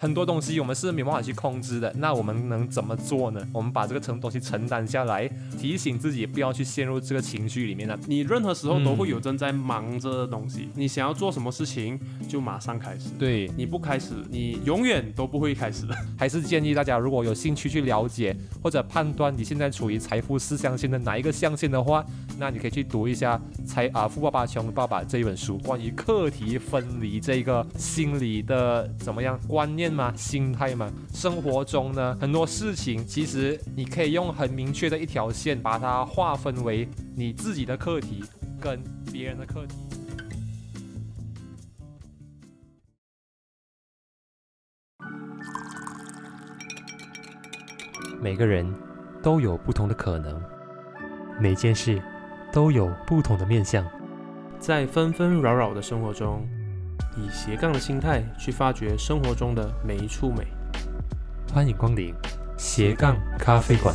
很多东西我们是没办法去控制的，那我们能怎么做呢？我们把这个承东西承担下来，提醒自己不要去陷入这个情绪里面了。你任何时候都会有正在忙着的东西，你想要做什么事情就马上开始。对，你不开始，你永远都不会开始的。还是建议大家，如果有兴趣去了解或者判断你现在处于财富四象限的哪一个象限的话，那你可以去读一下《财啊富爸爸穷爸爸》这一本书，关于课题分离这个心理的怎么样观念。吗？心态嘛？生活中呢，很多事情其实你可以用很明确的一条线把它划分为你自己的课题跟别人的课题。每个人都有不同的可能，每件事都有不同的面相，在纷纷扰扰的生活中。以斜杠的心态去发掘生活中的每一处美。欢迎光临斜杠咖啡馆。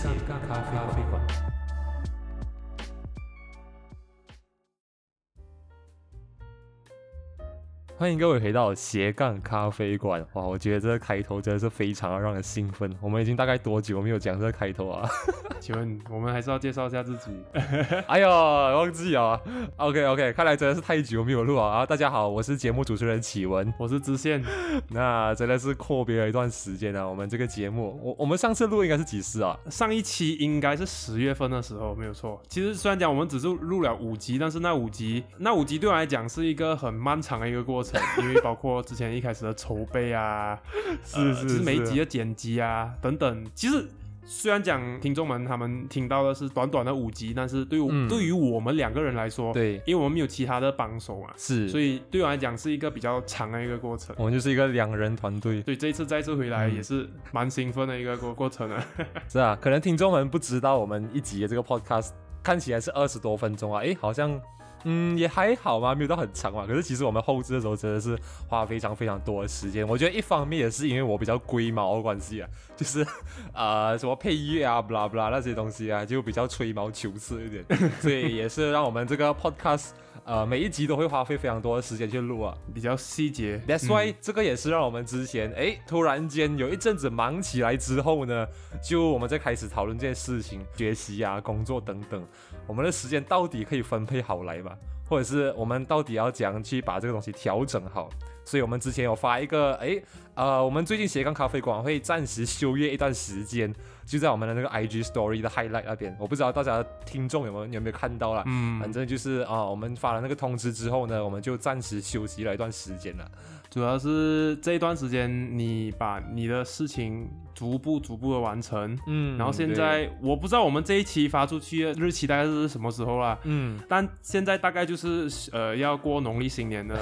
欢迎各位回到斜杠咖啡馆。哇，我觉得这个开头真的是非常让人兴奋。我们已经大概多久没有讲这个开头啊？请问我们还是要介绍一下自己？哎呦，忘记啊。OK OK，看来真的是太久没有录啊。啊，大家好，我是节目主持人启文，我是知县。那真的是阔别了一段时间啊。我们这个节目，我我们上次录应该是几时啊？上一期应该是十月份的时候，没有错。其实虽然讲我们只是录了五集，但是那五集，那五集对我来讲是一个很漫长的一个过程。因为包括之前一开始的筹备啊，是是，每一集的剪辑啊等等，其实虽然讲听众们他们听到的是短短的五集，但是对于对于我们两个人来说，对，因为我们没有其他的帮手嘛，是，所以对我来讲是一个比较长的一个过程。我们就是一个两人团队，对，这一次再次回来也是蛮兴奋的一个过过程啊。是啊，可能听众们不知道我们一集的这个 podcast 看起来是二十多分钟啊，哎，好像。嗯，也还好嘛，没有到很长嘛。可是其实我们后置的时候真的是花非常非常多的时间。我觉得一方面也是因为我比较龟毛的关系啊，就是 呃什么配乐啊、blah blah 那些东西啊，就比较吹毛求疵一点，所以也是让我们这个 podcast。呃，每一集都会花费非常多的时间去录啊，比较细节。That's why 这个也是让我们之前哎，突然间有一阵子忙起来之后呢，就我们在开始讨论这件事情，学习啊、工作等等，我们的时间到底可以分配好来吗？或者是我们到底要怎样去把这个东西调整好？所以我们之前有发一个，诶，呃，我们最近斜杠咖啡馆会暂时休业一段时间。就在我们的那个 IG Story 的 Highlight 那边，我不知道大家听众有没有有没有看到啦。嗯，反正就是啊，我们发了那个通知之后呢，我们就暂时休息了一段时间了。主要是这一段时间，你把你的事情逐步逐步的完成。嗯，然后现在我不知道我们这一期发出去的日期大概是什么时候啦。嗯，但现在大概就是呃要过农历新年的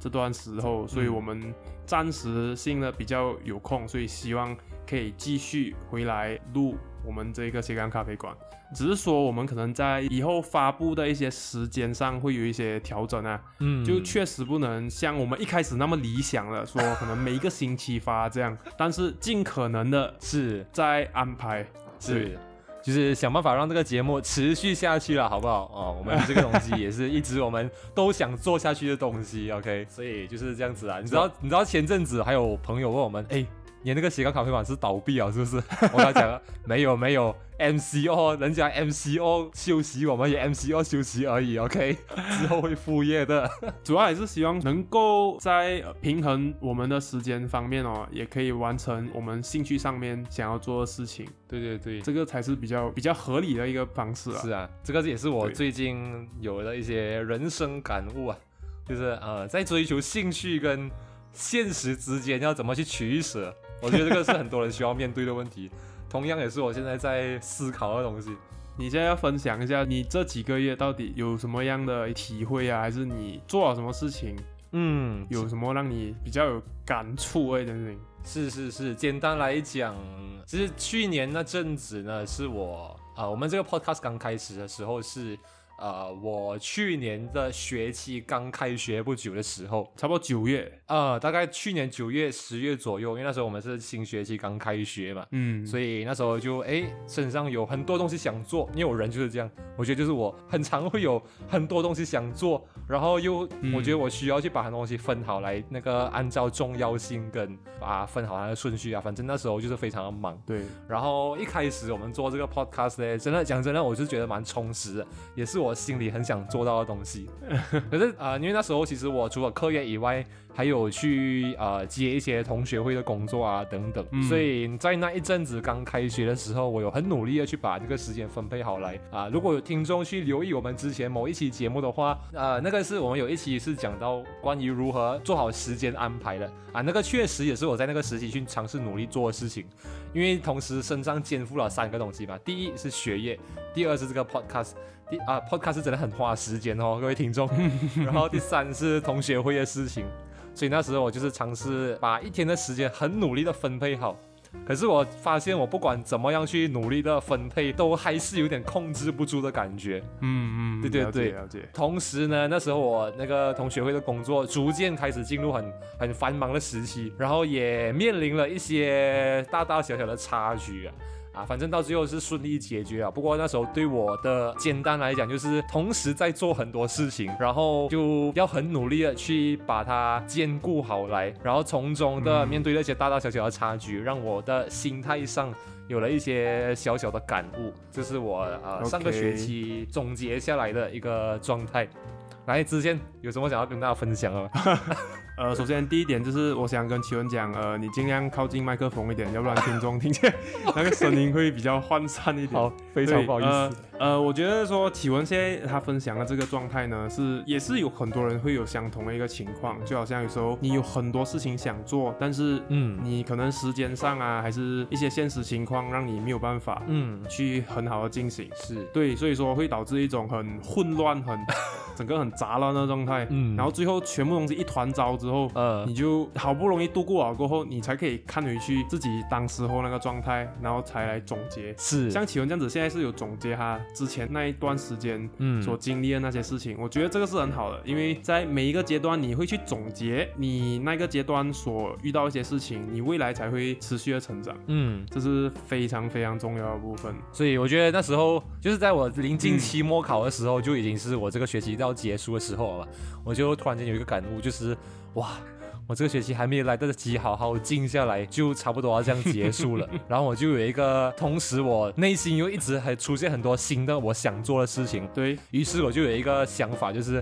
这段时候，所以我们暂时性的比较有空，所以希望。可以继续回来录我们这个斜杠咖啡馆，只是说我们可能在以后发布的一些时间上会有一些调整啊，嗯，就确实不能像我们一开始那么理想了，说可能每一个星期发这样，但是尽可能的是。在安排，是，就是想办法让这个节目持续下去了，好不好？哦，我们这个东西也是一直我们都想做下去的东西，OK，所以就是这样子啊。你知道，你知道前阵子还有朋友问我们，哎。你那个斜杠咖啡馆是倒闭了，是不是？我跟他讲，没有没有，MCO，人家 MCO 休息，我们也 MCO 休息而已，OK，之后会副业的。主要还是希望能够在平衡我们的时间方面哦，也可以完成我们兴趣上面想要做的事情。对对对，这个才是比较比较合理的一个方式啊。是啊，这个也是我最近有的一些人生感悟啊，就是呃，在追求兴趣跟现实之间要怎么去取舍。我觉得这个是很多人需要面对的问题，同样也是我现在在思考的东西。你现在要分享一下，你这几个月到底有什么样的体会啊？还是你做了什么事情？嗯，有什么让你比较有感触哎？等等，是是是，简单来讲，其实去年那阵子呢，是我啊，我们这个 podcast 刚开始的时候是。呃，我去年的学期刚开学不久的时候，差不多九月，呃，大概去年九月、十月左右，因为那时候我们是新学期刚开学嘛，嗯，所以那时候就哎，身上有很多东西想做，因为我人就是这样，我觉得就是我很常会有很多东西想做，然后又我觉得我需要去把很多东西分好来，那个按照重要性跟把分好它的顺序啊，反正那时候就是非常的忙，对，然后一开始我们做这个 podcast 呢，真的讲真的，我是觉得蛮充实的，也是我心里很想做到的东西。可是啊，因为那时候其实我除了课业以外，还有去呃接一些同学会的工作啊等等，所以在那一阵子刚开学的时候，我有很努力的去把这个时间分配好来啊。如果有听众去留意我们之前某一期节目的话，呃，那个是我们有一期是讲到关于如何做好时间安排的啊，那个确实也是我在那个时期去尝试努力做的事情，因为同时身上肩负了三个东西嘛，第一是学业，第二是这个 podcast。第啊，podcast 真的很花时间哦，各位听众。然后第三是同学会的事情，所以那时候我就是尝试把一天的时间很努力的分配好。可是我发现我不管怎么样去努力的分配，都还是有点控制不住的感觉。嗯嗯，对对对。了解。同时呢，那时候我那个同学会的工作逐渐开始进入很很繁忙的时期，然后也面临了一些大大小小的差距啊。啊，反正到最后是顺利解决啊。不过那时候对我的简单来讲，就是同时在做很多事情，然后就要很努力的去把它兼顾好来，然后从中的面对那些大大小小的差距，让我的心态上有了一些小小的感悟。这是我呃上个学期总结下来的一个状态。来，之前有什么想要跟大家分享啊？呃，首先第一点就是我想跟启文讲，呃，你尽量靠近麦克风一点，要不然听众听见 那个声音会比较涣散一点。好，非常不好意思。呃，我觉得说启文现在他分享的这个状态呢，是也是有很多人会有相同的一个情况，就好像有时候你有很多事情想做，但是嗯，你可能时间上啊，还是一些现实情况让你没有办法嗯去很好的进行。是对，所以说会导致一种很混乱、很整个很杂乱的状态。嗯，然后最后全部东西一团糟。之后，呃，你就好不容易度过了过后，你才可以看回去自己当时候那个状态，然后才来总结。是，像启文这样子，现在是有总结他之前那一段时间，嗯，所经历的那些事情。我觉得这个是很好的，因为在每一个阶段，你会去总结你那个阶段所遇到一些事情，你未来才会持续的成长。嗯，这是非常非常重要的部分。所以我觉得那时候就是在我临近期末考的时候，就已经是我这个学期要结束的时候了嘛。我就突然间有一个感悟，就是。哇，我这个学期还没来得及好好静下来，就差不多要这样结束了。然后我就有一个，同时我内心又一直还出现很多新的我想做的事情。对于是，我就有一个想法，就是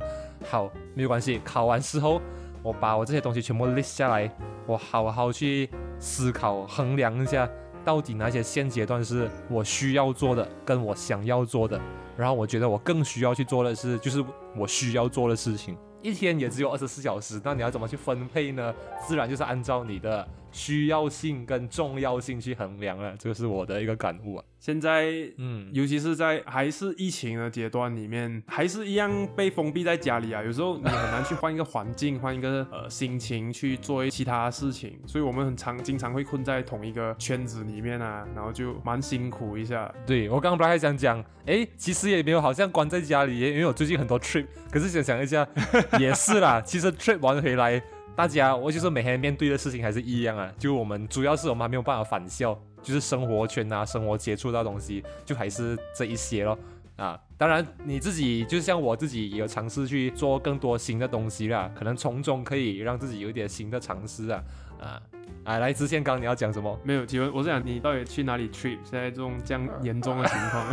好没有关系，考完试后我把我这些东西全部 list 下来，我好好去思考衡量一下，到底哪些现阶段是我需要做的，跟我想要做的。然后我觉得我更需要去做的是，就是我需要做的事情。一天也只有二十四小时，那你要怎么去分配呢？自然就是按照你的。需要性跟重要性去衡量了，这个是我的一个感悟啊。现在，嗯，尤其是在还是疫情的阶段里面，还是一样被封闭在家里啊。有时候你很难去换一个环境，换一个呃心情去做其他事情，所以我们很常经常会困在同一个圈子里面啊，然后就蛮辛苦一下。对我刚刚本来还想讲，哎，其实也没有好像关在家里，因为我最近很多 trip，可是想想一下，也是啦，其实 trip 完回来。大家，我就是每天面对的事情还是一样啊，就我们主要是我们还没有办法返校，就是生活圈啊，生活接触到东西，就还是这一些咯。啊。当然你自己，就像我自己也有尝试去做更多新的东西啦，可能从中可以让自己有一点新的尝试啊，啊。哎，来，之前刚你要讲什么？没有，请问我是讲你到底去哪里 trip？现在这种这样严重的情况，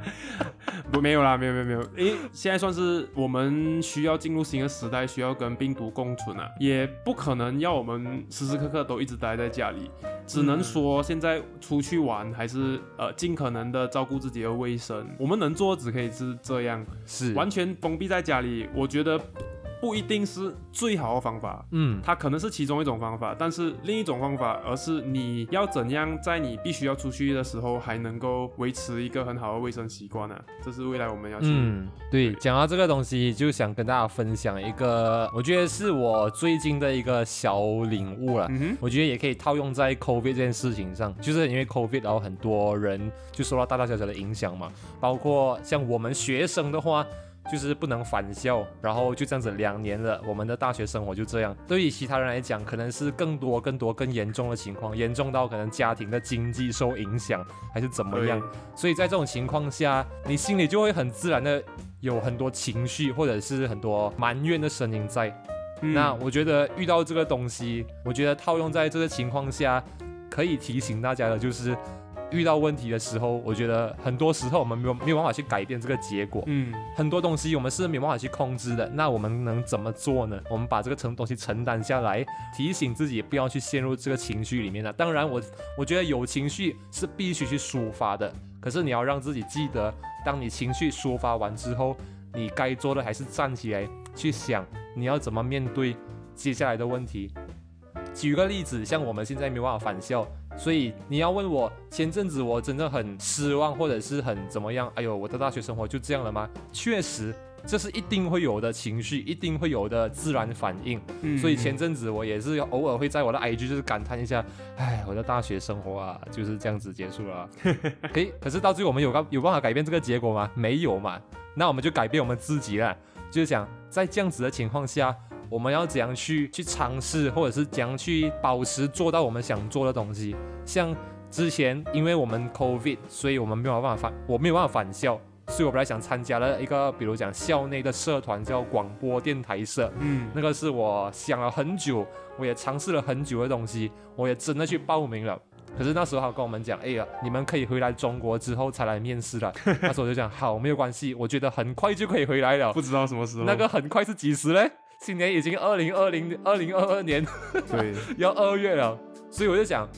不没有啦，没有没有没有。诶，现在算是我们需要进入新的时代，需要跟病毒共存啊，也不可能要我们时时刻刻都一直待在家里，只能说现在出去玩还是呃尽可能的照顾自己的卫生。我们能做只可以是这样，是完全封闭在家里，我觉得。不一定是最好的方法，嗯，它可能是其中一种方法，但是另一种方法，而是你要怎样在你必须要出去的时候，还能够维持一个很好的卫生习惯呢？这是未来我们要去。嗯，对，讲到这个东西，就想跟大家分享一个，我觉得是我最近的一个小领悟了。嗯哼，我觉得也可以套用在 COVID 这件事情上，就是因为 COVID，然后很多人就受到大大小小的影响嘛，包括像我们学生的话。就是不能返校，然后就这样子两年了，我们的大学生活就这样。对于其他人来讲，可能是更多、更多、更严重的情况，严重到可能家庭的经济受影响，还是怎么样。所以在这种情况下，你心里就会很自然的有很多情绪，或者是很多埋怨的声音在。那我觉得遇到这个东西，我觉得套用在这个情况下，可以提醒大家的就是。遇到问题的时候，我觉得很多时候我们没有没有办法去改变这个结果。嗯，很多东西我们是没有办法去控制的。那我们能怎么做呢？我们把这个承东西承担下来，提醒自己不要去陷入这个情绪里面了。当然，我我觉得有情绪是必须去抒发的。可是你要让自己记得，当你情绪抒发完之后，你该做的还是站起来去想你要怎么面对接下来的问题。举个例子，像我们现在没有办法返校。所以你要问我前阵子我真的很失望，或者是很怎么样？哎呦，我的大学生活就这样了吗？确实，这是一定会有的情绪，一定会有的自然反应。所以前阵子我也是偶尔会在我的 IG 就是感叹一下，哎，我的大学生活啊就是这样子结束了。可以，可是到最后我们有个有办法改变这个结果吗？没有嘛。那我们就改变我们自己了，就是想在这样子的情况下。我们要怎样去去尝试，或者是怎样去保持做到我们想做的东西？像之前，因为我们 COVID，所以我们没有办法返，我没有办法返校，所以我本来想参加了一个，比如讲校内的社团，叫广播电台社。嗯，那个是我想了很久，我也尝试了很久的东西，我也真的去报名了。可是那时候他跟我们讲，哎呀，你们可以回来中国之后才来面试了。那时候我就讲，好，没有关系，我觉得很快就可以回来了。不知道什么时候。那个很快是几时嘞？今年已经二零二零二零二二年，对，要二月了，所以我就想，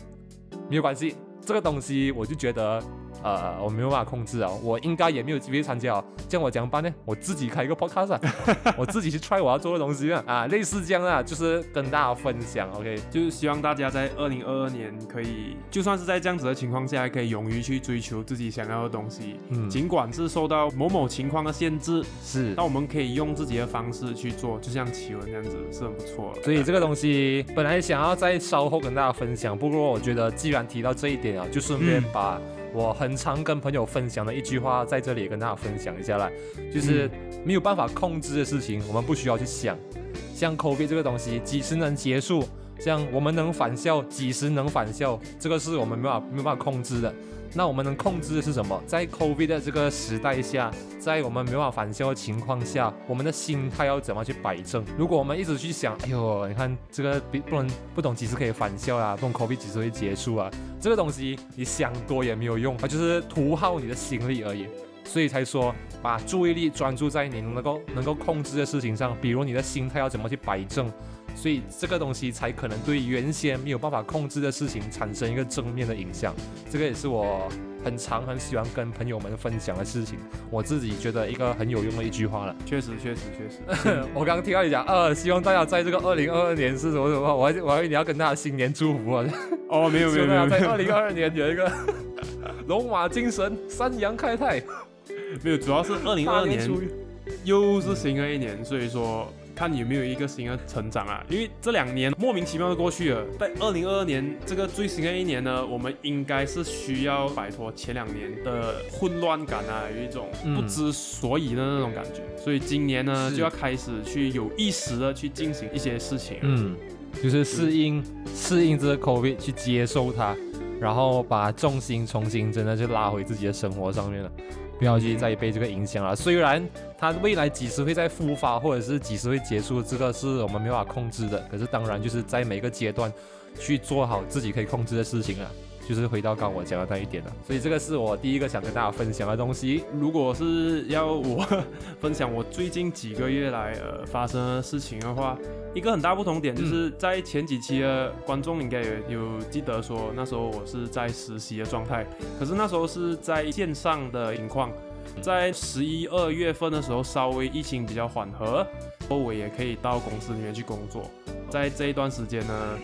没有关系，这个东西我就觉得。呃，我没有办法控制啊，我应该也没有机会参加哦。这样我怎么办呢？我自己开一个 podcast，我自己去 try 我要做的东西啊，啊，类似这样啊，就是跟大家分享。OK，就是希望大家在二零二二年可以，就算是在这样子的情况下，还可以勇于去追求自己想要的东西。嗯，尽管是受到某某情况的限制，是，那我们可以用自己的方式去做，就像奇文这样子，是很不错。所以这个东西本来想要在稍后跟大家分享，不过我觉得既然提到这一点啊，就顺便把。我很常跟朋友分享的一句话，在这里跟大家分享一下啦，就是没有办法控制的事情，我们不需要去想。像 COVID 这个东西，几时能结束？像我们能返校，几时能返校？这个是我们没法没办法控制的。那我们能控制的是什么？在 COVID 的这个时代下，在我们没办法返校的情况下，我们的心态要怎么去摆正？如果我们一直去想，哎呦，你看这个不不能不懂几时可以返校啊，不懂 COVID 几时会结束啊，这个东西你想多也没有用，它就是徒耗你的心力而已。所以才说，把注意力专注在你能够能够控制的事情上，比如你的心态要怎么去摆正。所以这个东西才可能对原先没有办法控制的事情产生一个正面的影响。这个也是我很常很喜欢跟朋友们分享的事情。我自己觉得一个很有用的一句话了。确实，确实，确实。我刚刚听到你讲，呃，希望大家在这个二零二二年是什么什么？我还我还以为你要跟大家新年祝福啊。哦，没有 没有没有，在二零二二年有一个 龙马精神，三阳开泰。没有，主要是二零二二年又是新的一年，所以说。看有没有一个新的成长啊？因为这两年莫名其妙的过去了，在二零二二年这个最新的一年呢，我们应该是需要摆脱前两年的混乱感啊，有一种不知所以的那种感觉。所以今年呢，就要开始去有意识的去进行一些事情，嗯，就是适应适应这个 COVID，去接受它，然后把重心重新真的就拉回自己的生活上面了。不要去再被这个影响了。虽然它未来几时会再复发，或者是几时会结束，这个是我们没办法控制的。可是当然就是在每个阶段去做好自己可以控制的事情啊，就是回到刚我讲的那一点了。所以这个是我第一个想跟大家分享的东西。如果是要我分享我最近几个月来呃发生的事情的话，一个很大不同点就是在前几期的观众应该有有记得说那时候我是在实习的状态，可是那时候是在线上的情况，在十一二月份的时候稍微疫情比较缓和，我也可以到公司里面去工作。在这一段时间呢。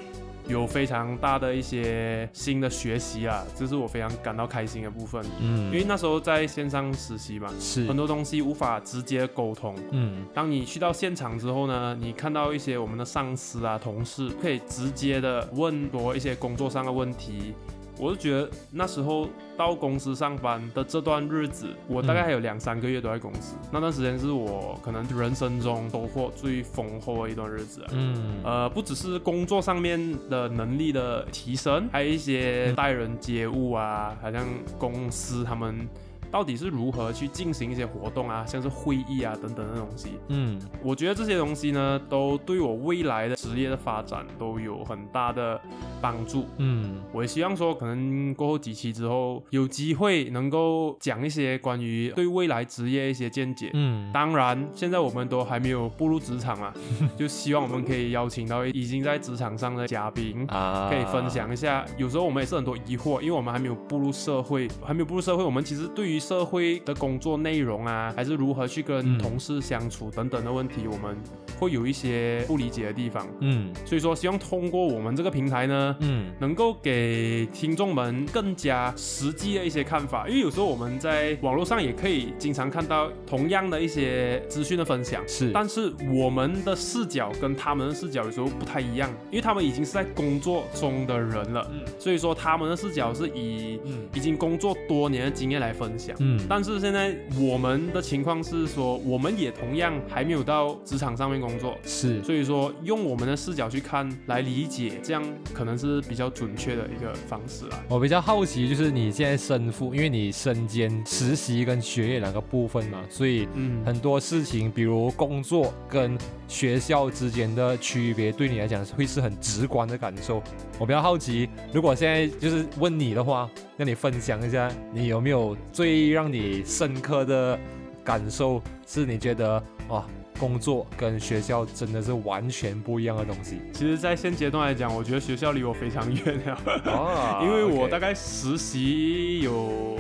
有非常大的一些新的学习啊，这是我非常感到开心的部分。嗯，因为那时候在线上实习嘛，是很多东西无法直接沟通。嗯，当你去到现场之后呢，你看到一些我们的上司啊、同事，可以直接的问多一些工作上的问题。我是觉得那时候到公司上班的这段日子，我大概还有两三个月都在公司。那段时间是我可能人生中收获最丰厚的一段日子。嗯，呃，不只是工作上面的能力的提升，还有一些待人接物啊，好像公司他们。到底是如何去进行一些活动啊，像是会议啊等等的东西。嗯，我觉得这些东西呢，都对我未来的职业的发展都有很大的帮助。嗯，我也希望说，可能过后几期之后，有机会能够讲一些关于对未来职业一些见解。嗯，当然，现在我们都还没有步入职场啊，就希望我们可以邀请到已经在职场上的嘉宾啊，可以分享一下。有时候我们也是很多疑惑，因为我们还没有步入社会，还没有步入社会，我们其实对于社会的工作内容啊，还是如何去跟同事相处等等的问题，我们会有一些不理解的地方。嗯，所以说希望通过我们这个平台呢，嗯，能够给听众们更加实际的一些看法。因为有时候我们在网络上也可以经常看到同样的一些资讯的分享，是，但是我们的视角跟他们的视角有时候不太一样，因为他们已经是在工作中的人了，嗯，所以说他们的视角是以已经工作多年的经验来分享。嗯，但是现在我们的情况是说，我们也同样还没有到职场上面工作，是，所以说用我们的视角去看来理解，这样可能是比较准确的一个方式啦。我比较好奇，就是你现在身负，因为你身兼实习跟学业两个部分嘛，所以很多事情，比如工作跟学校之间的区别，对你来讲会是很直观的感受。我比较好奇，如果现在就是问你的话，让你分享一下，你有没有最让你深刻的感受？是你觉得哇？工作跟学校真的是完全不一样的东西。其实，在现阶段来讲，我觉得学校离我非常远了，因为我大概实习有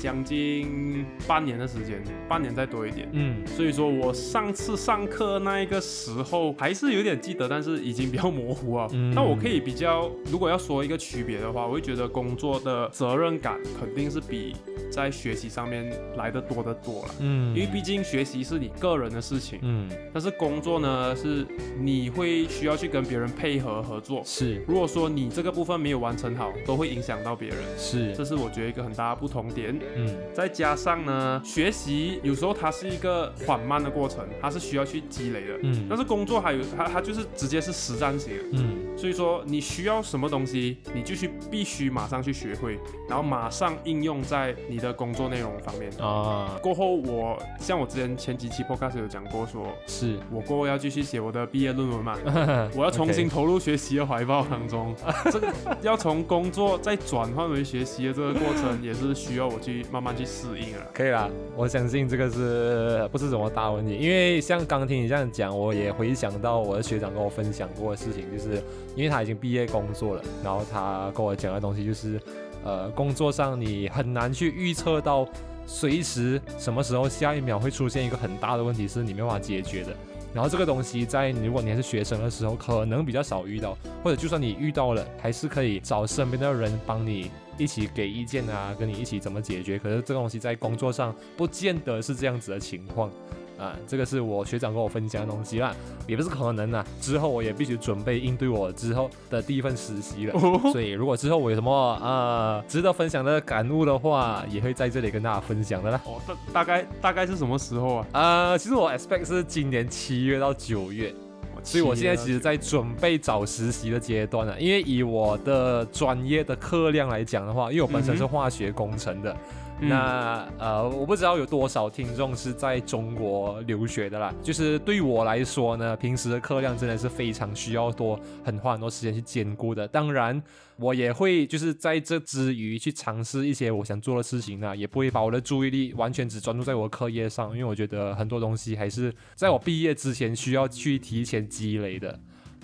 将近半年的时间，半年再多一点。嗯，所以说我上次上课那一个时候还是有点记得，但是已经比较模糊啊。那我可以比较，如果要说一个区别的话，我会觉得工作的责任感肯定是比在学习上面来的多得多了。嗯，因为毕竟学习是你个人的事情。嗯。但是工作呢，是你会需要去跟别人配合合作。是，如果说你这个部分没有完成好，都会影响到别人。是，这是我觉得一个很大的不同点。嗯，再加上呢，学习有时候它是一个缓慢的过程，它是需要去积累的。嗯，但是工作还有它，它就是直接是实战型。嗯，所以说你需要什么东西，你就去必须马上去学会，然后马上应用在你的工作内容方面。啊，过后我像我之前前几期 podcast 有讲过说。是我过后要继续写我的毕业论文嘛？我要重新投入学习的怀抱当中。这个要从工作再转换为学习的这个过程，也是需要我去慢慢去适应了。可以啦，我相信这个是不是什么大问题？因为像刚听你这样讲，我也回想到我的学长跟我分享过的事情，就是因为他已经毕业工作了，然后他跟我讲的东西就是，呃，工作上你很难去预测到。随时什么时候下一秒会出现一个很大的问题，是你没办法解决的。然后这个东西在如果你还是学生的时候，可能比较少遇到，或者就算你遇到了，还是可以找身边的人帮你一起给意见啊，跟你一起怎么解决。可是这个东西在工作上不见得是这样子的情况。啊，这个是我学长跟我分享的东西啦，也不是可能啊。之后我也必须准备应对我之后的第一份实习了，所以如果之后我有什么呃值得分享的感悟的话，也会在这里跟大家分享的啦。哦，大大概大概是什么时候啊？呃，其实我 expect 是今年七月到九月，所以我现在其实在准备找实习的阶段了。因为以我的专业的课量来讲的话，因为我本身是化学工程的。那呃，我不知道有多少听众是在中国留学的啦。就是对我来说呢，平时的课量真的是非常需要多，很花很多时间去兼顾的。当然，我也会就是在这之余去尝试一些我想做的事情呢，也不会把我的注意力完全只专注在我的课业上，因为我觉得很多东西还是在我毕业之前需要去提前积累的。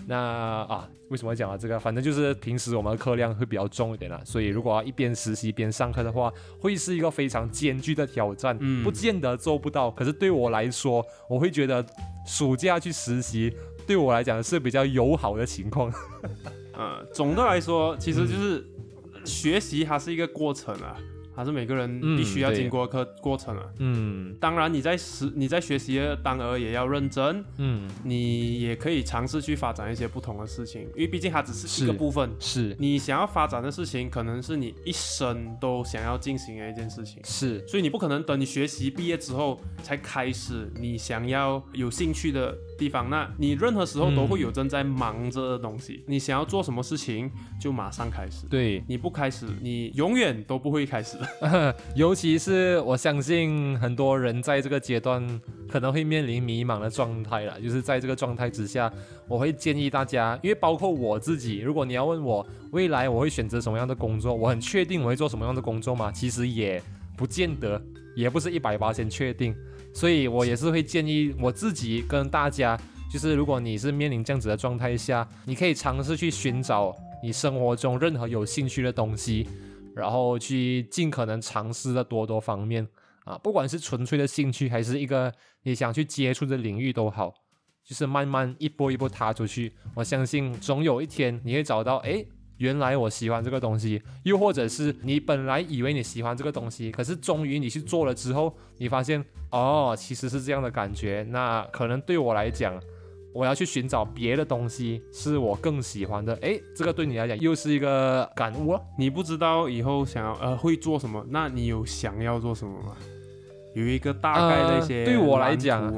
那啊，为什么讲啊这个？反正就是平时我们的课量会比较重一点啦，所以如果要一边实习边上课的话，会是一个非常艰巨的挑战。嗯，不见得做不到，可是对我来说，我会觉得暑假去实习对我来讲是比较友好的情况。呃，总的来说，其实就是学习它是一个过程啊。还是每个人必须要经过课过程啊。嗯，当然你在实你在学习的当儿也要认真。嗯，你也可以尝试去发展一些不同的事情，因为毕竟它只是一个部分。是，你想要发展的事情，可能是你一生都想要进行的一件事情。是，所以你不可能等你学习毕业之后才开始你想要有兴趣的地方。那你任何时候都会有正在忙着的东西。你想要做什么事情，就马上开始。对，你不开始，你永远都不会开始。尤其是我相信很多人在这个阶段可能会面临迷茫的状态了，就是在这个状态之下，我会建议大家，因为包括我自己，如果你要问我未来我会选择什么样的工作，我很确定我会做什么样的工作吗？其实也不见得，也不是一百八先确定，所以我也是会建议我自己跟大家，就是如果你是面临这样子的状态下，你可以尝试去寻找你生活中任何有兴趣的东西。然后去尽可能尝试的多多方面啊，不管是纯粹的兴趣，还是一个你想去接触的领域都好，就是慢慢一步一步踏出去。我相信总有一天你会找到，哎，原来我喜欢这个东西，又或者是你本来以为你喜欢这个东西，可是终于你去做了之后，你发现哦，其实是这样的感觉。那可能对我来讲。我要去寻找别的东西，是我更喜欢的。诶，这个对你来讲又是一个感悟哦。你不知道以后想要呃会做什么，那你有想要做什么吗？有一个大概的一些对我来讲，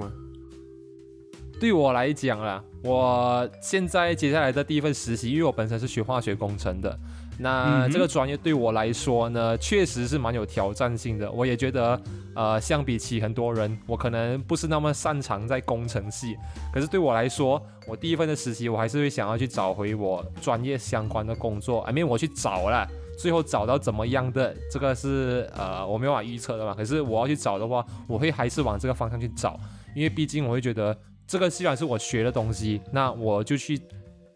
对我来讲啦，我现在接下来的第一份实习，因为我本身是学化学工程的。那这个专业对我来说呢，确实是蛮有挑战性的。我也觉得，呃，相比起很多人，我可能不是那么擅长在工程系。可是对我来说，我第一份的实习，我还是会想要去找回我专业相关的工作。I mean，我去找了，最后找到怎么样的，这个是呃我没办法预测的嘛。可是我要去找的话，我会还是往这个方向去找，因为毕竟我会觉得，这个虽然是我学的东西，那我就去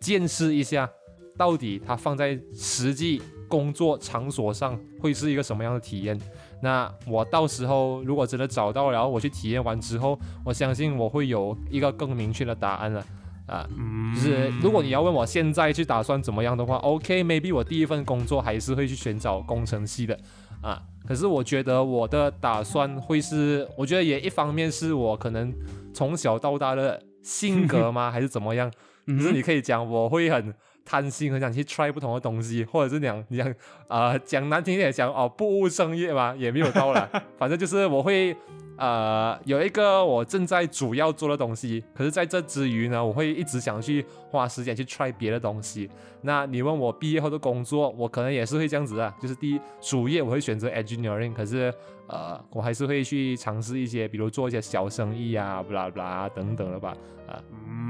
见识一下。到底它放在实际工作场所上会是一个什么样的体验？那我到时候如果真的找到了，我去体验完之后，我相信我会有一个更明确的答案了。啊，就是如果你要问我现在去打算怎么样的话，OK，maybe 我第一份工作还是会去寻找工程系的。啊，可是我觉得我的打算会是，我觉得也一方面是我可能从小到大的性格吗，还是怎么样？就是你可以讲我会很。贪心很想去 try 不同的东西，或者是讲你讲啊讲难听点讲哦不务正业嘛，也没有到了，反正就是我会呃有一个我正在主要做的东西，可是在这之余呢，我会一直想去花时间去 try 别的东西。那你问我毕业后的工作，我可能也是会这样子啊，就是第一主业我会选择 engineering，可是呃我还是会去尝试一些，比如做一些小生意啊，不啦不啦等等的吧。啊，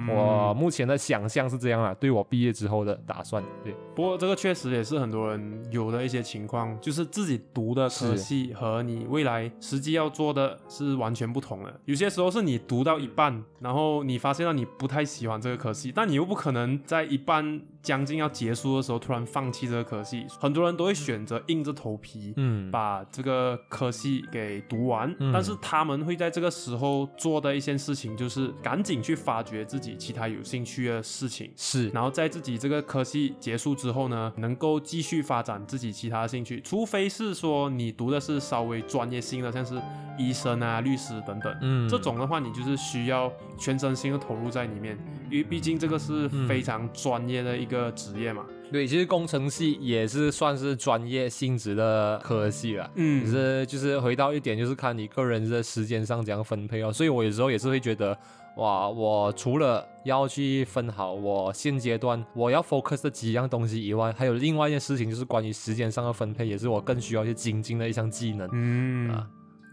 我目前的想象是这样啊，对我毕业之后的打算。对，不过这个确实也是很多人有的一些情况，就是自己读的科系和你未来实际要做的是完全不同的。有些时候是你读到一半，然后你发现到你不太喜欢这个科系，但你又不可能在一半将近要结束的时候突然放弃这个科系。很多人都会选择硬着头皮，嗯，把这个科系给读完。但是他们会在这个时候做的一件事情，就是赶紧去。发掘自己其他有兴趣的事情是，然后在自己这个科系结束之后呢，能够继续发展自己其他的兴趣，除非是说你读的是稍微专业性的，像是医生啊、律师等等，嗯，这种的话你就是需要全身心的投入在里面，因为毕竟这个是非常专业的一个职业嘛。对，其实工程系也是算是专业性质的科系了，嗯，只是就是回到一点，就是看你个人的时间上怎样分配哦。所以我有时候也是会觉得。哇，我除了要去分好我现阶段我要 focus 的几样东西以外，还有另外一件事情，就是关于时间上的分配，也是我更需要去精进的一项技能。嗯啊，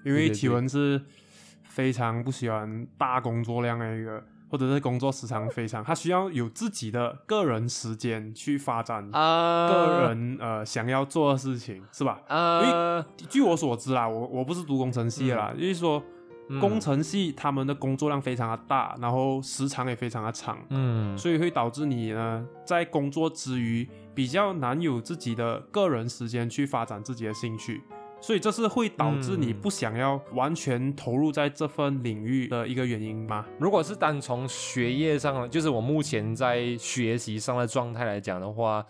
因为体文是非常不喜欢大工作量的一个，或者是工作时长非常，他需要有自己的个人时间去发展啊，个人呃想要做的事情，是吧？呃，因为据我所知啦，我我不是读工程系的啦，就是说。工程系他们的工作量非常的大，然后时长也非常的长，嗯，所以会导致你呢在工作之余比较难有自己的个人时间去发展自己的兴趣，所以这是会导致你不想要完全投入在这份领域的一个原因吗？如果是单从学业上，就是我目前在学习上的状态来讲的话。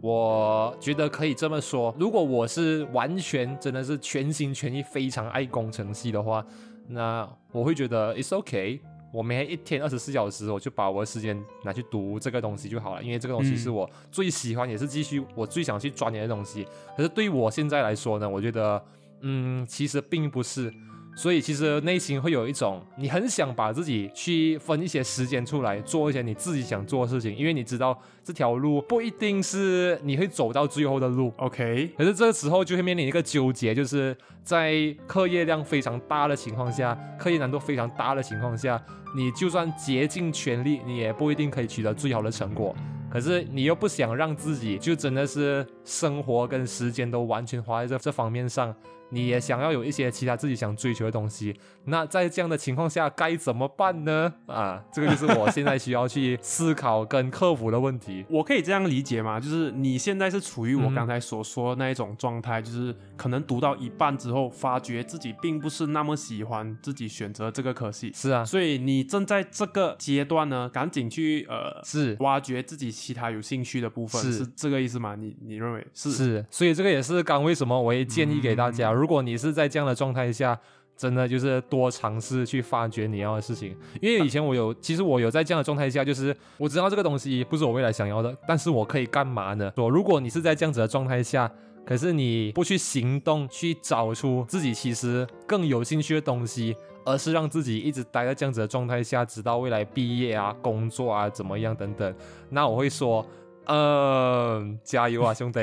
我觉得可以这么说，如果我是完全真的是全心全意非常爱工程系的话，那我会觉得 it's okay，我每天一天二十四小时，我就把我的时间拿去读这个东西就好了，因为这个东西是我最喜欢，也是继续我最想去钻研的东西。可是对于我现在来说呢，我觉得，嗯，其实并不是。所以其实内心会有一种，你很想把自己去分一些时间出来做一些你自己想做的事情，因为你知道这条路不一定是你会走到最后的路。OK，可是这个时候就会面临一个纠结，就是在课业量非常大的情况下，课业难度非常大的情况下，你就算竭尽全力，你也不一定可以取得最好的成果。可是你又不想让自己就真的是生活跟时间都完全花在这这方面上。你也想要有一些其他自己想追求的东西，那在这样的情况下该怎么办呢？啊，这个就是我现在需要去思考跟克服的问题。我可以这样理解吗？就是你现在是处于我刚才所说那一种状态，就是可能读到一半之后，发觉自己并不是那么喜欢自己选择这个科系。是啊，所以你正在这个阶段呢，赶紧去呃，是挖掘自己其他有兴趣的部分，是这个意思吗？你你认为是？是，所以这个也是刚为什么我也建议给大家。如果你是在这样的状态下，真的就是多尝试去发掘你要的事情。因为以前我有，其实我有在这样的状态下，就是我知道这个东西不是我未来想要的，但是我可以干嘛呢？说如果你是在这样子的状态下，可是你不去行动，去找出自己其实更有兴趣的东西，而是让自己一直待在这样子的状态下，直到未来毕业啊、工作啊怎么样等等，那我会说，嗯，加油啊，兄弟！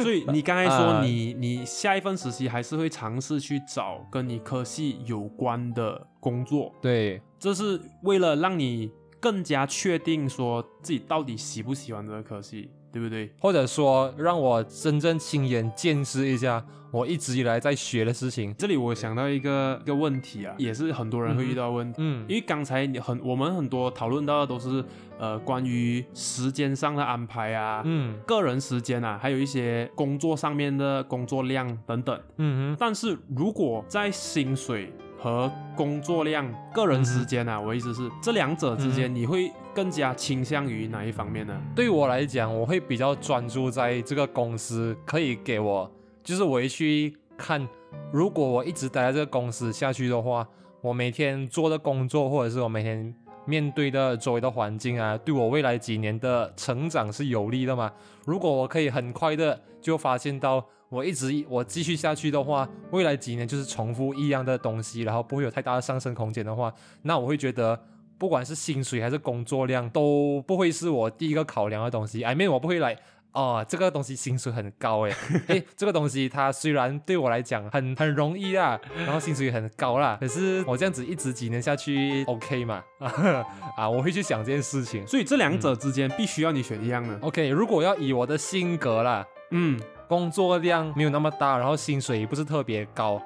所以你刚才说你你下一份实习还是会尝试去找跟你科系有关的工作，对，这是为了让你更加确定说自己到底喜不喜欢这个科系，对不对？或者说让我真正亲眼见识一下我一直以来在学的事情。这里我想到一个一个问题啊，也是很多人会遇到问题，嗯，因为刚才你很我们很多讨论到的都是。呃，关于时间上的安排啊，嗯，个人时间啊，还有一些工作上面的工作量等等，嗯哼。但是如果在薪水和工作量、个人时间啊，我意思是这两者之间，你会更加倾向于哪一方面呢？对我来讲，我会比较专注在这个公司可以给我，就是我去看，如果我一直待在这个公司下去的话，我每天做的工作，或者是我每天。面对的周围的环境啊，对我未来几年的成长是有利的吗？如果我可以很快的就发现到，我一直我继续下去的话，未来几年就是重复一样的东西，然后不会有太大的上升空间的话，那我会觉得，不管是薪水还是工作量，都不会是我第一个考量的东西。I mean，我不会来。哦，这个东西薪水很高诶，诶，这个东西它虽然对我来讲很很容易啊，然后薪水也很高啦，可是我这样子一直几年下去，OK 嘛？啊，我会去想这件事情，所以这两者之间必须要你选一样的。OK，如果要以我的性格啦，嗯，工作量没有那么大，然后薪水也不是特别高，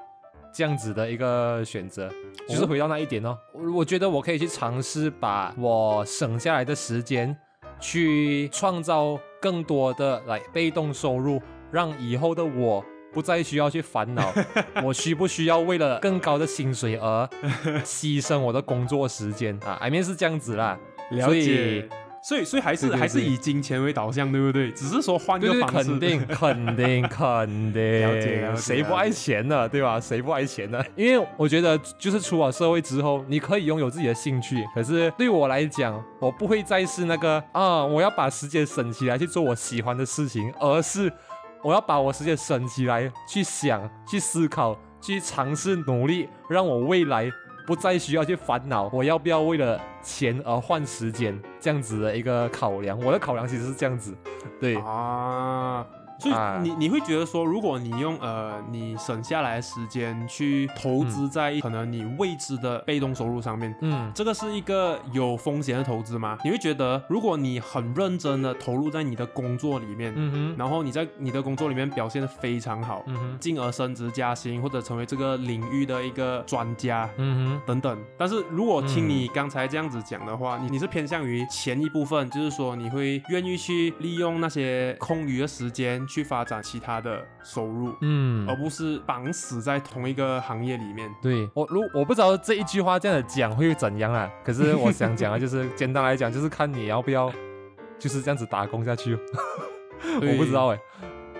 这样子的一个选择，就是回到那一点哦，我觉得我可以去尝试把我省下来的时间。去创造更多的来被动收入，让以后的我不再需要去烦恼，我需不需要为了更高的薪水而牺牲我的工作时间啊？I mean 是这样子啦，了解。所以，所以所以还是还是以金钱为导向，对不对？只是说换个方式。肯定，肯定，肯定。了解，谁不爱钱呢？对吧？谁不爱钱呢？因为我觉得，就是出了社会之后，你可以拥有自己的兴趣。可是对我来讲，我不会再是那个啊，我要把时间省起来去做我喜欢的事情，而是我要把我时间省起来去想、去思考、去尝试、努力，让我未来。不再需要去烦恼，我要不要为了钱而换时间这样子的一个考量。我的考量其实是这样子，对啊。所以你你会觉得说，如果你用呃你省下来的时间去投资在可能你未知的被动收入上面，嗯，这个是一个有风险的投资吗？你会觉得，如果你很认真的投入在你的工作里面，嗯哼，然后你在你的工作里面表现的非常好，嗯哼，进而升职加薪或者成为这个领域的一个专家，嗯哼，等等。但是如果听你刚才这样子讲的话，你你是偏向于前一部分，就是说你会愿意去利用那些空余的时间去发展其他的收入，嗯，而不是绑死在同一个行业里面。对我如我不知道这一句话这样的讲会怎样啊，可是我想讲啊，就是简单来讲，就是看你要不要就是这样子打工下去。我不知道哎，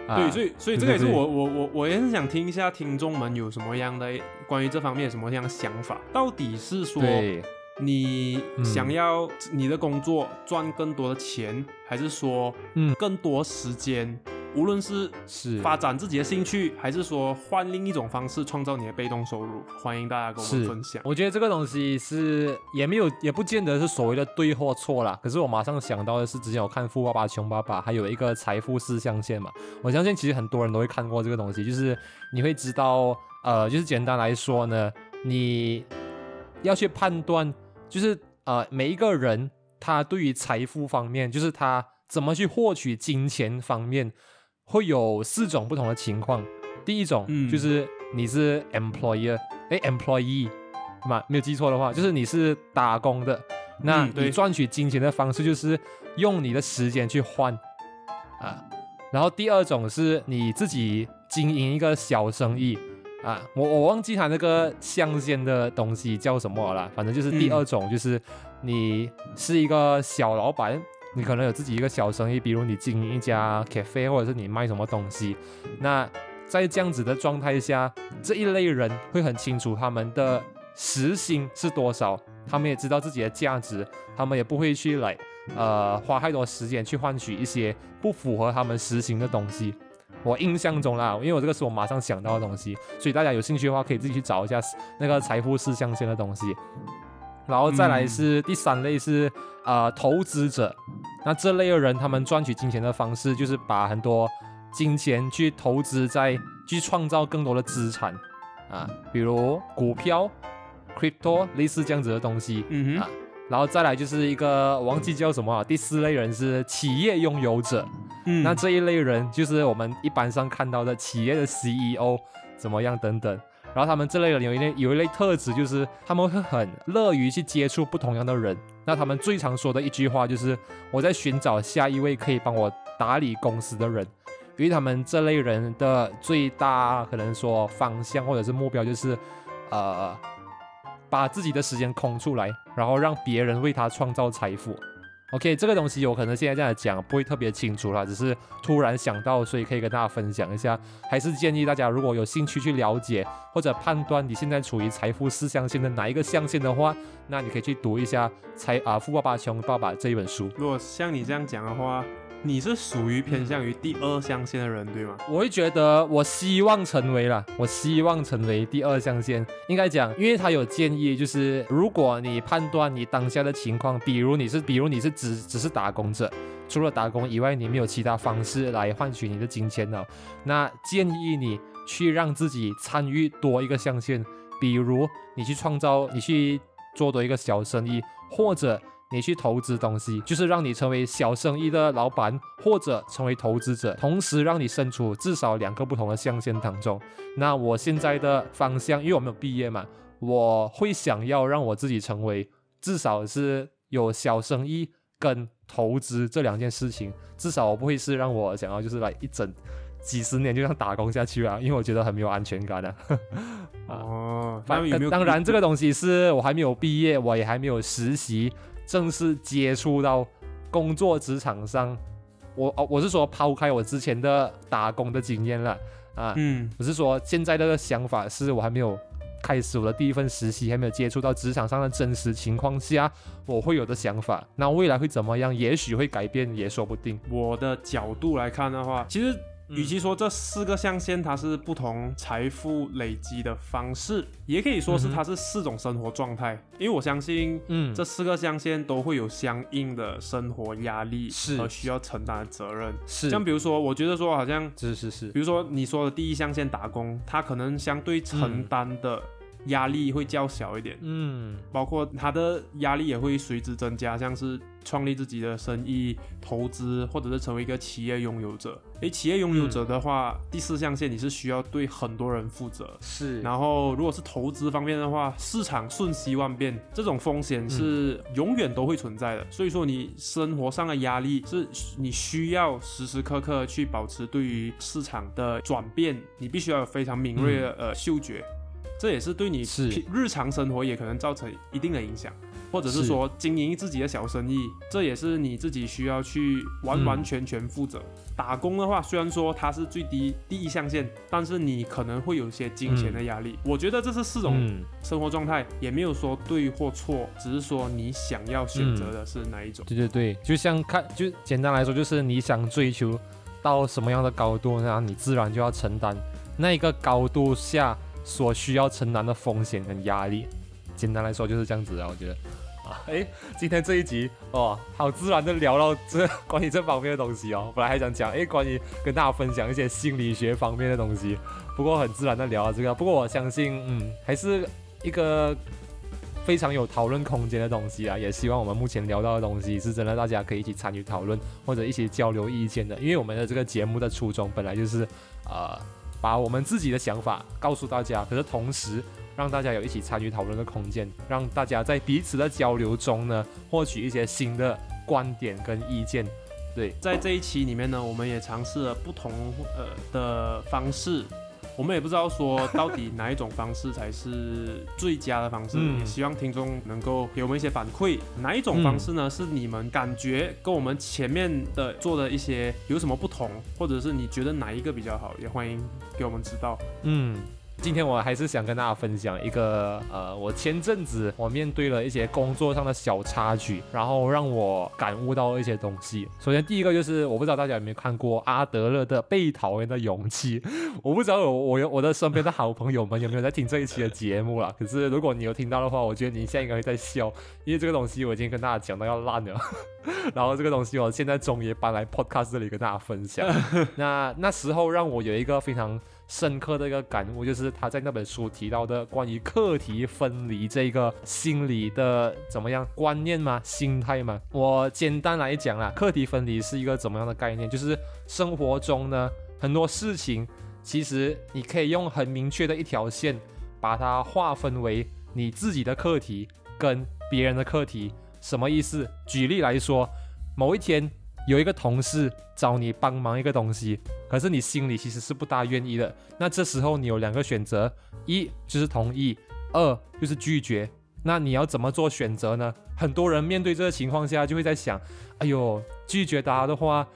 对，所以所以这个也是我我我我也是想听一下听众们有什么样的关于这方面什么样的想法，到底是说。你想要你的工作赚更多的钱，还是说，嗯，更多时间？无论是是发展自己的兴趣，还是说换另一种方式创造你的被动收入，欢迎大家跟我们分享。我觉得这个东西是也没有，也不见得是所谓的对或错啦。可是我马上想到的是，之前我看《富爸爸穷爸爸》，还有一个财富四象限嘛。我相信其实很多人都会看过这个东西，就是你会知道，呃，就是简单来说呢，你要去判断。就是呃，每一个人他对于财富方面，就是他怎么去获取金钱方面，会有四种不同的情况。第一种就是你是 employer，哎，employee，嘛，没有记错的话，就是你是打工的，那你赚取金钱的方式就是用你的时间去换啊。然后第二种是你自己经营一个小生意。啊，我我忘记他那个象限的东西叫什么了，反正就是第二种，就是你是一个小老板，你可能有自己一个小生意，比如你经营一家 cafe，或者是你卖什么东西。那在这样子的状态下，这一类人会很清楚他们的时薪是多少，他们也知道自己的价值，他们也不会去来呃花太多时间去换取一些不符合他们实行的东西。我印象中啦，因为我这个是我马上想到的东西，所以大家有兴趣的话，可以自己去找一下那个财富四象限的东西。然后再来是第三类是呃投资者，那这类的人他们赚取金钱的方式就是把很多金钱去投资在去创造更多的资产啊，比如股票、crypto 类似这样子的东西啊。然后再来就是一个忘记叫什么了，第四类人是企业拥有者。嗯，那这一类人就是我们一般上看到的企业的 CEO 怎么样等等。然后他们这类人有一类有一类特质，就是他们会很乐于去接触不同样的人。那他们最常说的一句话就是：“我在寻找下一位可以帮我打理公司的人。”因为他们这类人的最大可能说方向或者是目标就是，呃。把自己的时间空出来，然后让别人为他创造财富。OK，这个东西我可能现在这样讲不会特别清楚啦，只是突然想到，所以可以跟大家分享一下。还是建议大家如果有兴趣去了解或者判断你现在处于财富四象限的哪一个象限的话，那你可以去读一下《财啊富爸爸穷爸爸》这一本书。如果像你这样讲的话。你是属于偏向于第二象限的人，对吗？我会觉得，我希望成为了，我希望成为第二象限。应该讲，因为他有建议，就是如果你判断你当下的情况，比如你是，比如你是只只是打工者，除了打工以外，你没有其他方式来换取你的金钱了，那建议你去让自己参与多一个象限，比如你去创造，你去做多一个小生意，或者。你去投资东西，就是让你成为小生意的老板，或者成为投资者，同时让你身处至少两个不同的象限当中。那我现在的方向，因为我没有毕业嘛，我会想要让我自己成为至少是有小生意跟投资这两件事情，至少我不会是让我想要就是来一整几十年就这样打工下去啊，因为我觉得很没有安全感的。哦，当当然这个东西是我还没有毕业，我也还没有实习。正式接触到工作职场上，我哦，我是说抛开我之前的打工的经验了啊，嗯，我是说现在的想法是我还没有开始我的第一份实习，还没有接触到职场上的真实情况下，我会有的想法。那未来会怎么样？也许会改变，也说不定。我的角度来看的话，其实与其说这四个象限它是不同财富累积的方式，也可以说是它是四种生活状态。因为我相信，嗯，这四个象限都会有相应的生活压力和需要承担的责任。是，像比如说，我觉得说好像是是是，比如说你说的第一象限打工，它可能相对承担的。压力会较小一点，嗯，包括他的压力也会随之增加，像是创立自己的生意、投资，或者是成为一个企业拥有者。诶，企业拥有者的话，第四象限你是需要对很多人负责，是。然后如果是投资方面的话，市场瞬息万变，这种风险是永远都会存在的。所以说，你生活上的压力是你需要时时刻刻去保持对于市场的转变，你必须要有非常敏锐的呃嗅觉。这也是对你日常生活也可能造成一定的影响，或者是说经营自己的小生意，这也是你自己需要去完完全全负责。打工的话，虽然说它是最低第一象限，但是你可能会有一些金钱的压力。我觉得这是四种生活状态，也没有说对或错，只是说你想要选择的是哪一种。对对对，就像看，就简单来说，就是你想追求到什么样的高度，然后你自然就要承担那一个高度下。所需要承担的风险跟压力，简单来说就是这样子啊，我觉得啊，哎，今天这一集哦，好自然的聊到这 关于这方面的东西哦，本来还想讲哎，关于跟大家分享一些心理学方面的东西，不过很自然的聊到这个，不过我相信，嗯，还是一个非常有讨论空间的东西啊，也希望我们目前聊到的东西是真的，大家可以一起参与讨论或者一起交流意见的，因为我们的这个节目的初衷本来就是呃。把我们自己的想法告诉大家，可是同时让大家有一起参与讨论的空间，让大家在彼此的交流中呢，获取一些新的观点跟意见。对，在这一期里面呢，我们也尝试了不同呃的方式。我们也不知道说到底哪一种方式才是最佳的方式，也希望听众能够给我们一些反馈，哪一种方式呢？是你们感觉跟我们前面的做的一些有什么不同，或者是你觉得哪一个比较好，也欢迎给我们知道。嗯。今天我还是想跟大家分享一个，呃，我前阵子我面对了一些工作上的小插曲，然后让我感悟到一些东西。首先第一个就是，我不知道大家有没有看过阿德勒的《被讨厌的勇气》，我不知道我我我的身边的好朋友们有没有在听这一期的节目了。可是如果你有听到的话，我觉得你现在应该会在笑，因为这个东西我已经跟大家讲到要烂了。然后这个东西我现在终于搬来 Podcast 这里跟大家分享。那那时候让我有一个非常。深刻的一个感悟，就是他在那本书提到的关于课题分离这个心理的怎么样观念吗？心态吗？我简单来讲啦，课题分离是一个怎么样的概念？就是生活中呢，很多事情其实你可以用很明确的一条线把它划分为你自己的课题跟别人的课题。什么意思？举例来说，某一天。有一个同事找你帮忙一个东西，可是你心里其实是不大愿意的。那这时候你有两个选择：一就是同意，二就是拒绝。那你要怎么做选择呢？很多人面对这个情况下就会在想：哎呦，拒绝他的话，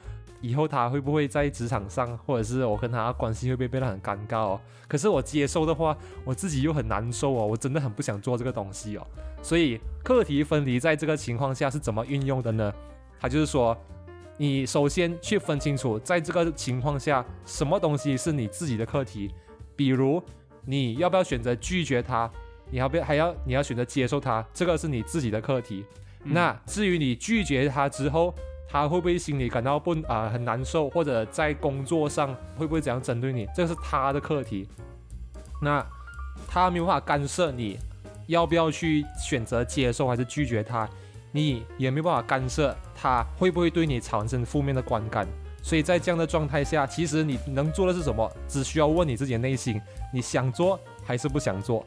以后他会不会在职场上，或者是我跟他关系会不会变得很尴尬哦？可是我接受的话，我自己又很难受哦，我真的很不想做这个东西哦。所以课题分离在这个情况下是怎么运用的呢？他就是说。你首先去分清楚，在这个情况下，什么东西是你自己的课题。比如，你要不要选择拒绝他？你要不要还要你要选择接受他？这个是你自己的课题。那至于你拒绝他之后，他会不会心里感到不啊很难受，或者在工作上会不会怎样针对你？这个是他的课题。那他没有办法干涉你要不要去选择接受还是拒绝他。你也没办法干涉他会不会对你产生负面的观感，所以在这样的状态下，其实你能做的是什么？只需要问你自己的内心：你想做还是不想做？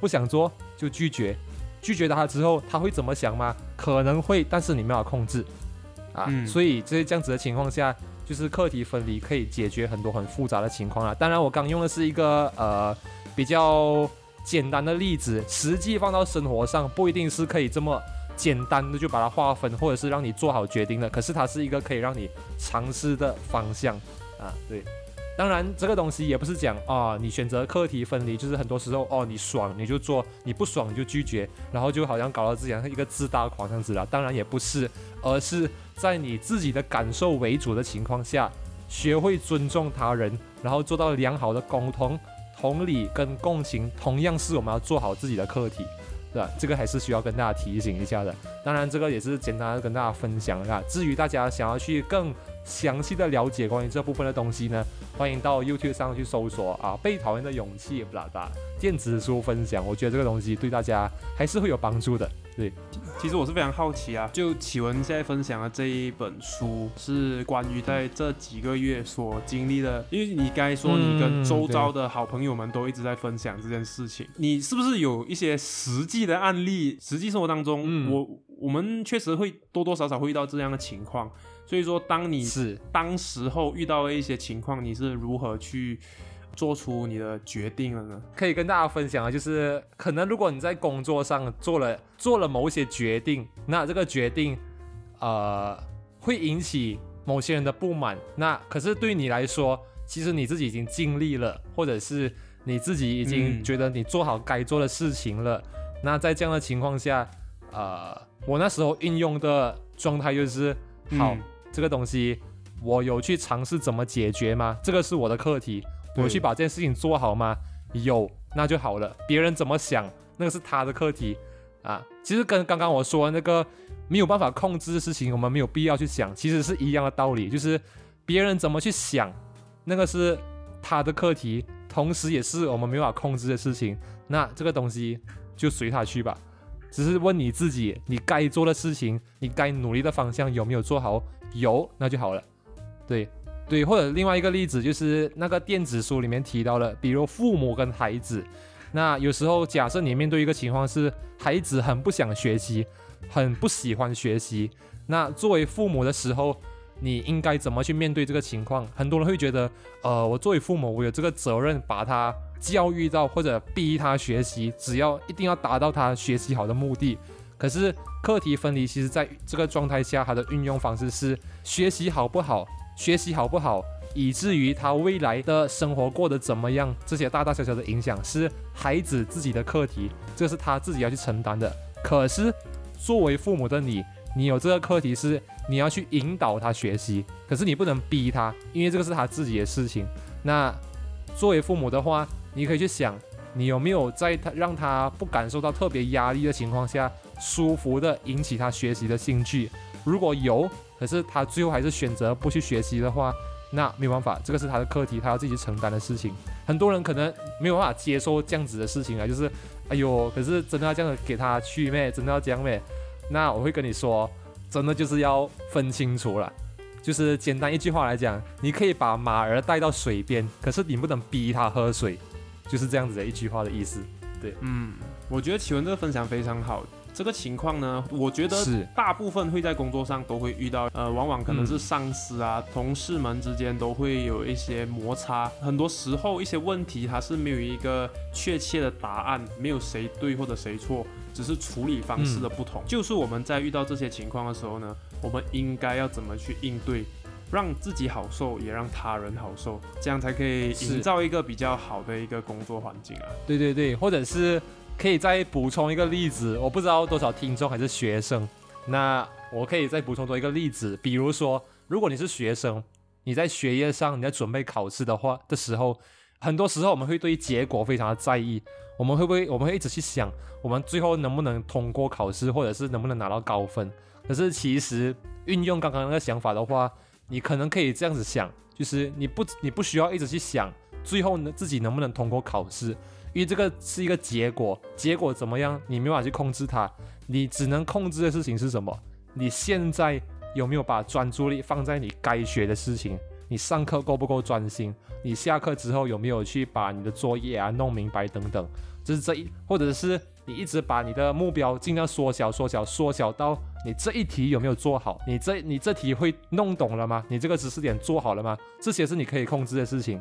不想做就拒绝，拒绝他之后他会怎么想吗？可能会，但是你没法控制啊。所以这这样子的情况下，就是课题分离可以解决很多很复杂的情况了。当然，我刚用的是一个呃比较简单的例子，实际放到生活上不一定是可以这么。简单的就把它划分，或者是让你做好决定的。可是它是一个可以让你尝试的方向啊。对，当然这个东西也不是讲啊，你选择课题分离，就是很多时候哦，你爽你就做，你不爽你就拒绝，然后就好像搞到自己像一个自大狂这样子了。当然也不是，而是在你自己的感受为主的情况下学会尊重他人，然后做到良好的沟通、同理跟共情，同样是我们要做好自己的课题，对吧？这个还是需要跟大家提醒一下的。当然，这个也是简单的跟大家分享一下。至于大家想要去更详细的了解关于这部分的东西呢，欢迎到 YouTube 上去搜索啊，被讨厌的勇气，不啦哒，电子书分享。我觉得这个东西对大家还是会有帮助的。对，其实我是非常好奇啊，就启文现在分享的这一本书是关于在这几个月所经历的，因为你该说你跟周遭的好朋友们都一直在分享这件事情，你是不是有一些实际的案例？实际生活当中，我我们确实会多多少少会遇到这样的情况，所以说当你是当时候遇到一些情况，你是如何去？做出你的决定了呢？可以跟大家分享啊，就是可能如果你在工作上做了做了某些决定，那这个决定，呃，会引起某些人的不满。那可是对你来说，其实你自己已经尽力了，或者是你自己已经觉得你做好该做的事情了。那在这样的情况下，呃，我那时候运用的状态就是，好，这个东西我有去尝试怎么解决吗？这个是我的课题。我去把这件事情做好吗？有，那就好了。别人怎么想，那个是他的课题啊。其实跟刚刚我说那个没有办法控制的事情，我们没有必要去想，其实是一样的道理。就是别人怎么去想，那个是他的课题，同时也是我们没法控制的事情。那这个东西就随他去吧。只是问你自己，你该做的事情，你该努力的方向有没有做好？有，那就好了。对。对，或者另外一个例子就是那个电子书里面提到的，比如父母跟孩子，那有时候假设你面对一个情况是孩子很不想学习，很不喜欢学习，那作为父母的时候，你应该怎么去面对这个情况？很多人会觉得，呃，我作为父母，我有这个责任把他教育到或者逼他学习，只要一定要达到他学习好的目的。可是课题分离，其实在这个状态下，它的运用方式是学习好不好？学习好不好，以至于他未来的生活过得怎么样，这些大大小小的影响是孩子自己的课题，这是他自己要去承担的。可是作为父母的你，你有这个课题是你要去引导他学习，可是你不能逼他，因为这个是他自己的事情。那作为父母的话，你可以去想，你有没有在他让他不感受到特别压力的情况下，舒服的引起他学习的兴趣？如果有。可是他最后还是选择不去学习的话，那没有办法，这个是他的课题，他要自己承担的事情。很多人可能没有办法接受这样子的事情啊，就是，哎呦，可是真的要这样子给他去咩？真的要这样咩？那我会跟你说，真的就是要分清楚了。就是简单一句话来讲，你可以把马儿带到水边，可是你不能逼他喝水，就是这样子的一句话的意思。对，嗯，我觉得启文这个分享非常好。这个情况呢，我觉得是大部分会在工作上都会遇到，呃，往往可能是上司啊、同事们之间都会有一些摩擦。很多时候，一些问题它是没有一个确切的答案，没有谁对或者谁错，只是处理方式的不同。就是我们在遇到这些情况的时候呢，我们应该要怎么去应对，让自己好受，也让他人好受，这样才可以营造一个比较好的一个工作环境啊。对对对，或者是。可以再补充一个例子，我不知道多少听众还是学生，那我可以再补充多一个例子，比如说，如果你是学生，你在学业上你在准备考试的话的时候，很多时候我们会对结果非常的在意，我们会不会我们会一直去想，我们最后能不能通过考试，或者是能不能拿到高分？可是其实运用刚刚那个想法的话，你可能可以这样子想，就是你不你不需要一直去想，最后呢自己能不能通过考试。因为这个是一个结果，结果怎么样，你没法去控制它，你只能控制的事情是什么？你现在有没有把专注力放在你该学的事情？你上课够不够专心？你下课之后有没有去把你的作业啊弄明白等等？就是这一，或者是你一直把你的目标尽量缩小、缩小、缩小到你这一题有没有做好？你这你这题会弄懂了吗？你这个知识点做好了吗？这些是你可以控制的事情，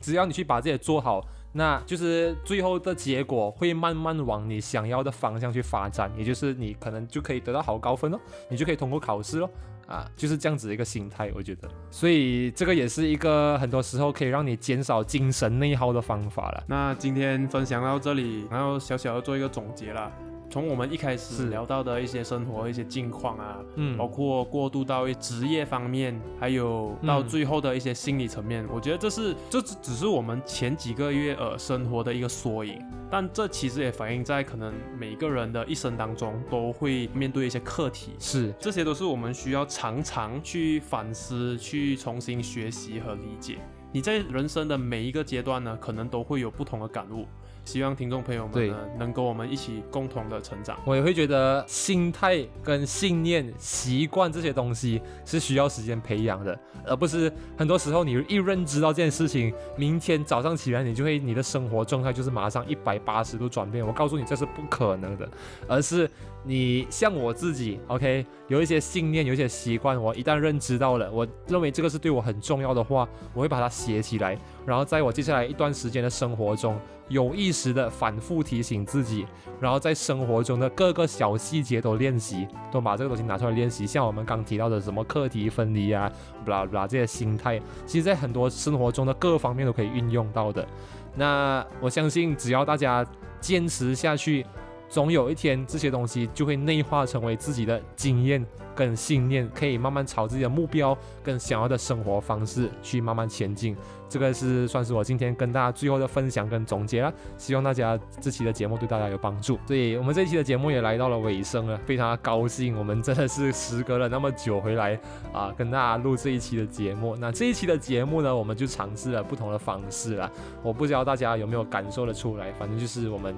只要你去把这些做好。那就是最后的结果会慢慢往你想要的方向去发展，也就是你可能就可以得到好高分哦，你就可以通过考试喽，啊，就是这样子一个心态，我觉得，所以这个也是一个很多时候可以让你减少精神内耗的方法了。那今天分享到这里，然后小小的做一个总结了。从我们一开始聊到的一些生活一些近况啊，嗯，包括过渡到职业方面，还有到最后的一些心理层面，我觉得这是这只只是我们前几个月呃生活的一个缩影，但这其实也反映在可能每个人的一生当中都会面对一些课题，是，这些都是我们需要常常去反思、去重新学习和理解。你在人生的每一个阶段呢，可能都会有不同的感悟。希望听众朋友们呢，能跟我们一起共同的成长。我也会觉得心态跟信念、习惯这些东西是需要时间培养的，而不是很多时候你一认知到这件事情，明天早上起来你就会你的生活状态就是马上一百八十度转变。我告诉你这是不可能的，而是你像我自己，OK，有一些信念，有一些习惯，我一旦认知到了，我认为这个是对我很重要的话，我会把它写起来，然后在我接下来一段时间的生活中。有意识的反复提醒自己，然后在生活中的各个小细节都练习，都把这个东西拿出来练习。像我们刚提到的什么课题分离啊，布拉布拉这些心态，其实在很多生活中的各方面都可以运用到的。那我相信，只要大家坚持下去，总有一天这些东西就会内化成为自己的经验跟信念，可以慢慢朝自己的目标跟想要的生活方式去慢慢前进。这个是算是我今天跟大家最后的分享跟总结了，希望大家这期的节目对大家有帮助。所以我们这一期的节目也来到了尾声了，非常高兴，我们真的是时隔了那么久回来啊，跟大家录这一期的节目。那这一期的节目呢，我们就尝试了不同的方式了，我不知道大家有没有感受得出来，反正就是我们。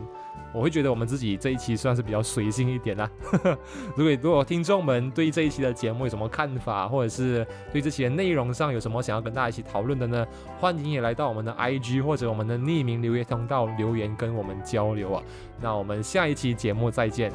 我会觉得我们自己这一期算是比较随性一点啦。如果如果听众们对这一期的节目有什么看法，或者是对这期的内容上有什么想要跟大家一起讨论的呢？欢迎也来到我们的 IG 或者我们的匿名留言通道留言跟我们交流啊。那我们下一期节目再见，